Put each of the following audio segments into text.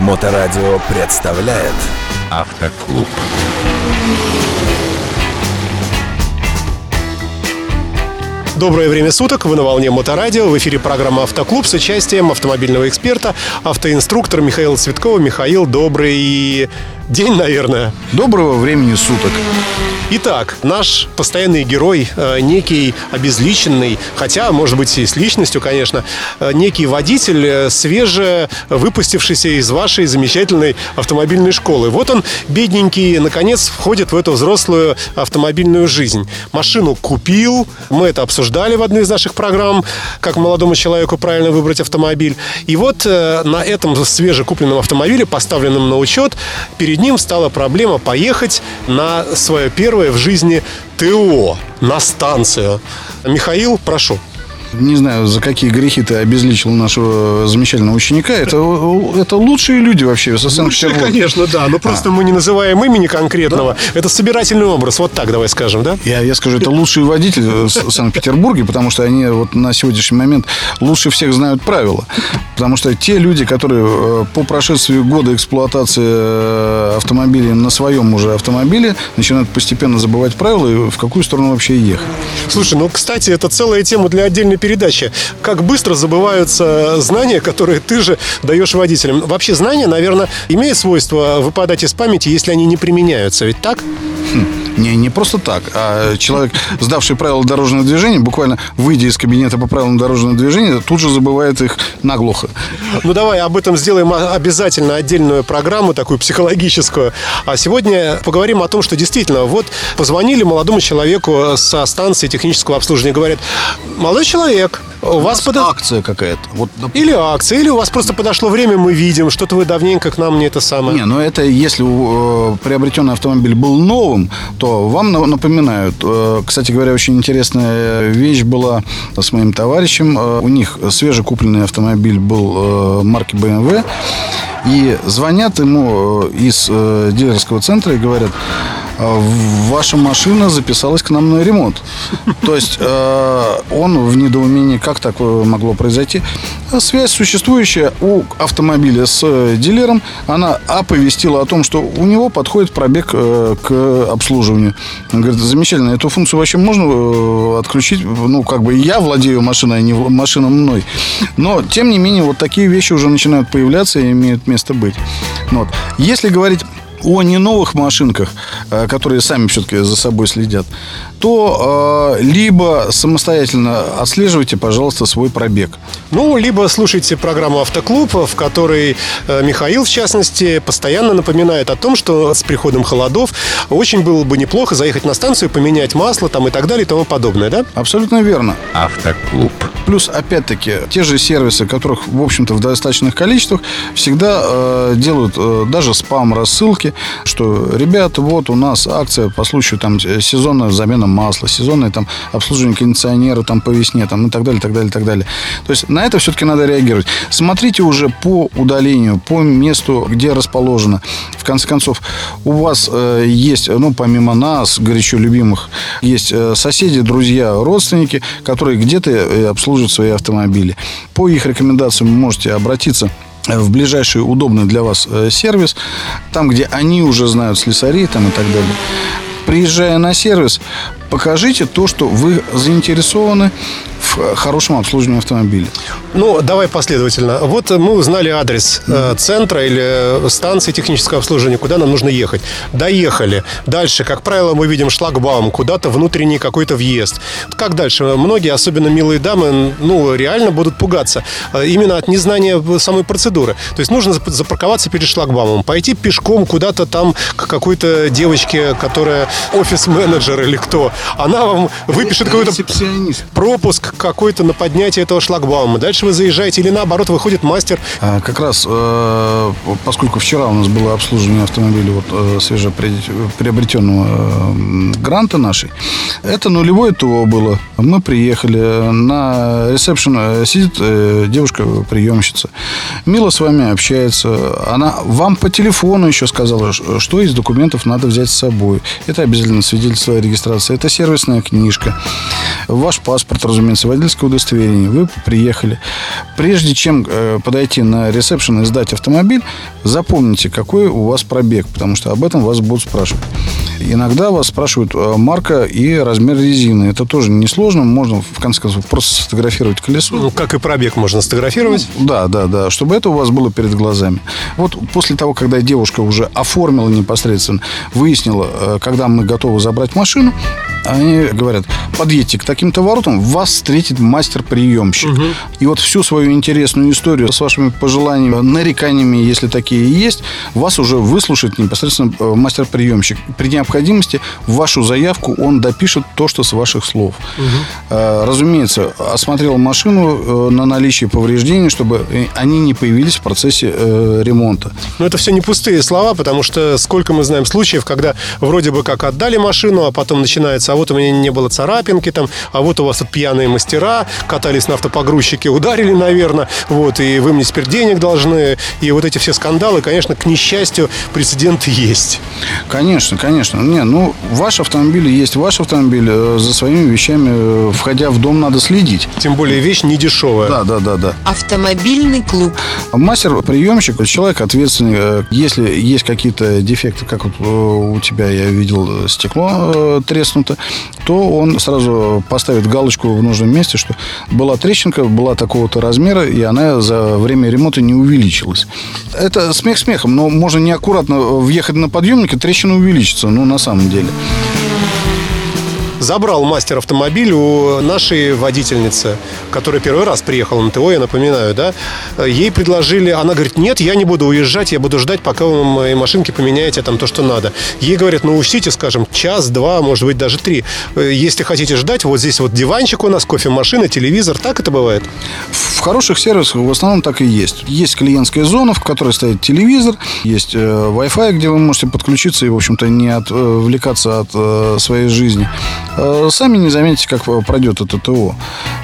Моторадио представляет Автоклуб. Доброе время суток, вы на волне Моторадио, в эфире программа «Автоклуб» с участием автомобильного эксперта, автоинструктора Михаила Цветкова. Михаил, добрый день, наверное. Доброго времени суток. Итак, наш постоянный герой, э, некий обезличенный, хотя, может быть, и с личностью, конечно, э, некий водитель, э, свеже выпустившийся из вашей замечательной автомобильной школы. Вот он, бедненький, наконец входит в эту взрослую автомобильную жизнь. Машину купил, мы это обсуждали в одной из наших программ, как молодому человеку правильно выбрать автомобиль. И вот на этом свежекупленном автомобиле, поставленном на учет, перед ним стала проблема поехать на свое первое в жизни ТО на станцию. Михаил, прошу. Не знаю, за какие грехи ты обезличил нашего замечательного ученика. Это, это лучшие люди вообще в Санкт-Петербурге. конечно, да. Но просто а. мы не называем имени конкретного. Да? Это собирательный образ. Вот так давай скажем, да? Я, я скажу, это лучшие водители в Санкт-Петербурге, потому что они вот на сегодняшний момент лучше всех знают правила. Потому что те люди, которые э, по прошествии года эксплуатации э, автомобиля на своем уже автомобиле начинают постепенно забывать правила и в какую сторону вообще ехать. Слушай, ну, кстати, это целая тема для отдельной передачи. Как быстро забываются знания, которые ты же даешь водителям. Вообще знания, наверное, имеют свойство выпадать из памяти, если они не применяются. Ведь так? Хм. Не, не просто так, а человек, сдавший правила дорожного движения, буквально выйдя из кабинета по правилам дорожного движения, тут же забывает их наглухо. Ну, давай об этом сделаем обязательно отдельную программу, такую психологическую. А сегодня поговорим о том, что действительно, вот позвонили молодому человеку со станции технического обслуживания, говорят, молодой человек, у, у вас под... акция какая-то. Вот, или акция, или у вас просто подошло время, мы видим, что-то вы давненько к нам не это самое. Не, ну это если э, приобретенный автомобиль был новым, то вам напоминают. Э, кстати говоря, очень интересная вещь была с моим товарищем. Э, у них свежекупленный автомобиль был э, марки BMW. И звонят ему из дилерского центра и говорят, «А ваша машина записалась к нам на ремонт. То есть э, он в недоумении, как такое могло произойти. Связь существующая у автомобиля с дилером, она оповестила о том, что у него подходит пробег к обслуживанию. Он говорит, замечательно, эту функцию вообще можно отключить. Ну, как бы я владею машиной, а не машина мной. Но, тем не менее, вот такие вещи уже начинают появляться и имеют место быть. Вот. Если говорить о не новых машинках, э, которые сами все-таки за собой следят, то э, либо самостоятельно отслеживайте, пожалуйста, свой пробег. Ну, либо слушайте программу «Автоклуб», в которой э, Михаил, в частности, постоянно напоминает о том, что с приходом холодов очень было бы неплохо заехать на станцию, поменять масло там и так далее и тому подобное, да? Абсолютно верно. «Автоклуб». Плюс, опять-таки, те же сервисы, которых, в общем-то, в достаточных количествах, всегда э, делают э, даже спам-рассылки, что, ребята, вот у нас акция по случаю там сезонная замена масла, сезонное там обслуживание кондиционера там по весне там и так далее, так далее, так далее. То есть на это все-таки надо реагировать. Смотрите уже по удалению, по месту, где расположено. В конце концов, у вас э, есть, ну, помимо нас, горячо любимых, есть э, соседи, друзья, родственники, которые где-то э, обслуживают свои автомобили. По их рекомендациям вы можете обратиться в ближайший удобный для вас э, сервис, там, где они уже знают слесарей там, и так далее. Приезжая на сервис, покажите то, что вы заинтересованы в хорошем обслуживании автомобиля. Ну, давай последовательно. Вот мы узнали адрес э, центра или станции технического обслуживания, куда нам нужно ехать. Доехали. Дальше, как правило, мы видим шлагбаум, куда-то внутренний какой-то въезд. Как дальше? Многие, особенно милые дамы, ну, реально будут пугаться. Э, именно от незнания самой процедуры. То есть нужно запарковаться перед шлагбаумом, пойти пешком куда-то там к какой-то девочке, которая офис-менеджер или кто. Она вам выпишет какой-то пропуск какой-то на поднятие этого шлагбаума. Дальше вы заезжаете или наоборот выходит мастер. А, как раз, э, поскольку вчера у нас было обслуживание автомобиля вот, э, свежеприобретенного э, гранта нашей, это нулевое ТО было. Мы приехали, на ресепшн сидит девушка-приемщица. Мило с вами общается. Она вам по телефону еще сказала, что из документов надо взять с собой. Это обязательно свидетельство о регистрации, это сервисная книжка, ваш паспорт, разумеется, водительское удостоверение. Вы приехали. Прежде чем э, подойти на ресепшн и сдать автомобиль, запомните, какой у вас пробег, потому что об этом вас будут спрашивать. Иногда вас спрашивают э, марка и размер резины. Это тоже несложно. Можно, в конце концов, просто сфотографировать колесо. Ну, как и пробег можно сфотографировать. Да, да, да. Чтобы это у вас было перед глазами. Вот после того, когда девушка уже оформила непосредственно, выяснила, э, когда мы готовы забрать машину, они говорят, подъедьте к таким-то воротам, вас встретит мастер-приемщик. Угу. И вот всю свою интересную историю с вашими пожеланиями, нареканиями, если такие есть, вас уже выслушает непосредственно э, мастер-приемщик. При необходимости вашу заявку он допишет то, что с ваших слов. Угу. Разумеется, осмотрел машину э, на наличие повреждений, чтобы они не появились в процессе ремонта. Но это все не пустые слова, потому что сколько мы знаем случаев, когда вроде бы как отдали машину, а потом начинается а вот у меня не было царапинки там, а вот у вас тут пьяные мастера, катались на автопогрузчике, ударили, наверное, вот, и вы мне теперь денег должны, и вот эти все скандалы, конечно, к несчастью, прецеденты есть. Конечно, конечно. Не, ну, ваш автомобиль есть ваш автомобиль, э, за своими вещами, э, входя в дом, надо следить. Тем более вещь не дешевая. Да, да, да, да. Автомобильный клуб. Мастер-приемщик, человек ответственный, э, если есть какие-то дефекты, как вот у тебя я видел стекло треснуто, то он сразу поставит галочку в нужном месте, что была трещинка, была такого-то размера, и она за время ремонта не увеличилась. Это смех смехом, но можно неаккуратно въехать на подъемник, и трещина увеличится, ну, на самом деле забрал мастер автомобиль у нашей водительницы, которая первый раз приехала на ТО, я напоминаю, да, ей предложили, она говорит, нет, я не буду уезжать, я буду ждать, пока вы моей машинке поменяете там то, что надо. Ей говорят, ну учтите, скажем, час, два, может быть, даже три. Если хотите ждать, вот здесь вот диванчик у нас, кофемашина, телевизор, так это бывает? В хороших сервисах в основном так и есть. Есть клиентская зона, в которой стоит телевизор, есть э, Wi-Fi, где вы можете подключиться и, в общем-то, не отвлекаться от э, своей жизни. Э, сами не заметите, как пройдет это ТО.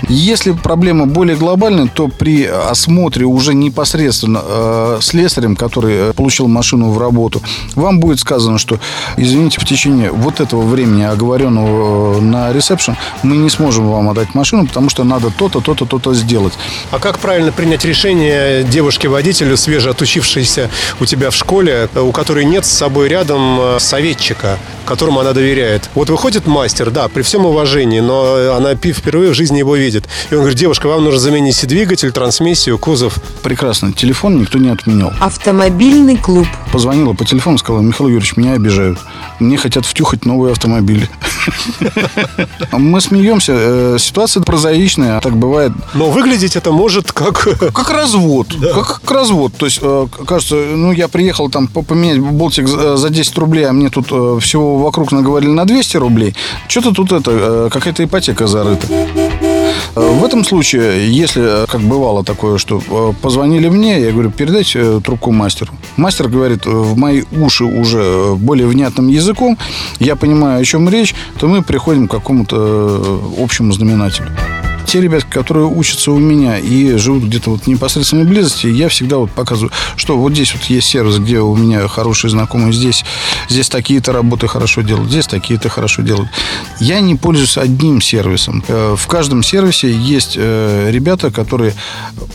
Если проблема более глобальная, то при осмотре уже непосредственно э, слесарем, который э, получил машину в работу, вам будет сказано, что, извините, в течение вот этого времени, оговоренного на ресепшн, мы не сможем вам отдать машину, потому что надо то-то, то-то, то-то сделать. А как правильно принять решение девушке-водителю, свежеотучившейся у тебя в школе, у которой нет с собой рядом советчика, которому она доверяет? Вот выходит мастер, да, при всем уважении, но она впервые в жизни его видит. И он говорит, девушка, вам нужно заменить двигатель, трансмиссию, кузов. Прекрасно. Телефон никто не отменял. Автомобильный клуб. Позвонила по телефону, сказала, Михаил Юрьевич, меня обижают. Мне хотят втюхать новые автомобили. Мы смеемся. Э, ситуация прозаичная, так бывает. Но выглядеть это может как... Как развод. Как, как развод. То есть, э, кажется, ну, я приехал там поменять болтик за 10 рублей, а мне тут э, всего вокруг наговорили на 200 рублей. Что-то тут это, какая-то ипотека зарыта. В этом случае, если, как бывало такое, что позвонили мне, я говорю, передайте трубку мастеру. Мастер говорит в мои уши уже более внятным языком, я понимаю, о чем речь, то мы приходим к какому-то общему знаменателю те ребята, которые учатся у меня и живут где-то вот в непосредственной близости, я всегда вот показываю, что вот здесь вот есть сервис, где у меня хорошие знакомые, здесь, здесь такие-то работы хорошо делают, здесь такие-то хорошо делают. Я не пользуюсь одним сервисом. Э, в каждом сервисе есть э, ребята, которые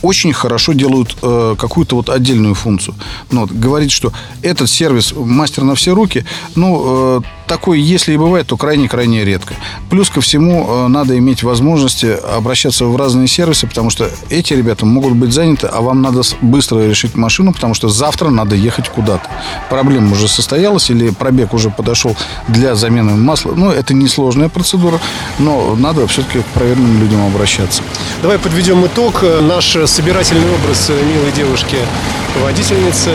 очень хорошо делают э, какую-то вот отдельную функцию. Ну, вот, говорить, что этот сервис мастер на все руки, ну, такой, если и бывает, то крайне-крайне редко. Плюс ко всему, надо иметь возможности обращаться в разные сервисы, потому что эти ребята могут быть заняты, а вам надо быстро решить машину, потому что завтра надо ехать куда-то. Проблема уже состоялась или пробег уже подошел для замены масла. Ну, это несложная процедура, но надо все-таки к проверенным людям обращаться. Давай подведем итог. Наш собирательный образ милой девушки водительницы,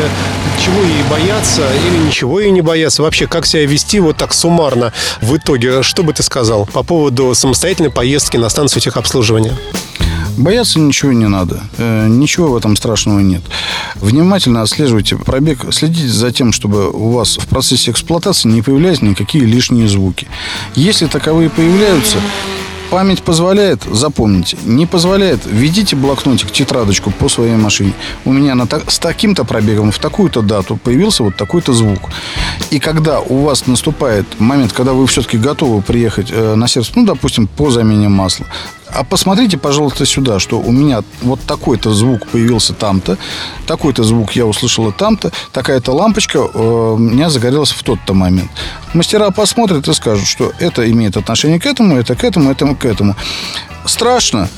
чего ей бояться или ничего ей не бояться, вообще как себя вести вот так суммарно в итоге, что бы ты сказал по поводу самостоятельной поездки на станцию техобслуживания? обслуживания? Бояться ничего не надо. Э, ничего в этом страшного нет. Внимательно отслеживайте пробег. Следите за тем, чтобы у вас в процессе эксплуатации не появлялись никакие лишние звуки. Если таковые появляются, Память позволяет, запомните. Не позволяет, введите блокнотик, тетрадочку по своей машине. У меня на, с таким-то пробегом в такую-то дату появился вот такой-то звук. И когда у вас наступает момент, когда вы все-таки готовы приехать э, на сервис, ну, допустим, по замене масла, а посмотрите, пожалуйста, сюда, что у меня вот такой-то звук появился там-то, такой-то звук я услышала там-то, такая-то лампочка э, у меня загорелась в тот-то момент. Мастера посмотрят и скажут, что это имеет отношение к этому, это к этому, это к этому. Страшно?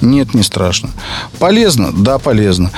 Нет, не страшно. Полезно? Да, полезно.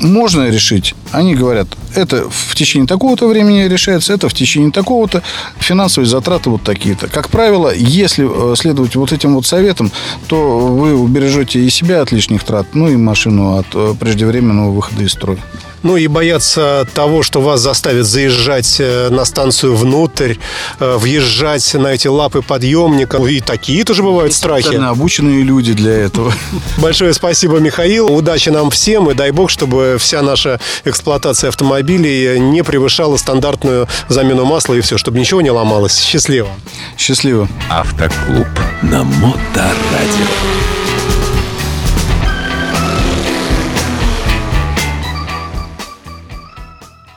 Можно решить? Они говорят, это в течение такого-то времени решается, это в течение такого-то. Финансовые затраты вот такие-то. Как правило, если э, следовать вот этим вот советам, то вы убережете и себя от лишних трат, ну и машину от э, преждевременного выхода из строя. Ну и бояться того, что вас заставят заезжать э, на станцию внутрь, э, въезжать на эти лапы подъемника. И такие тоже бывают страхи. Обученные люди для этого. Большое спасибо, Михаил. Удачи нам всем и дай бог, чтобы вся наша эксплуатация автомобилей не превышала стандартную замену масла и все, чтобы ничего не ломалось. Счастливо. Счастливо. Автоклуб. На Моторадио.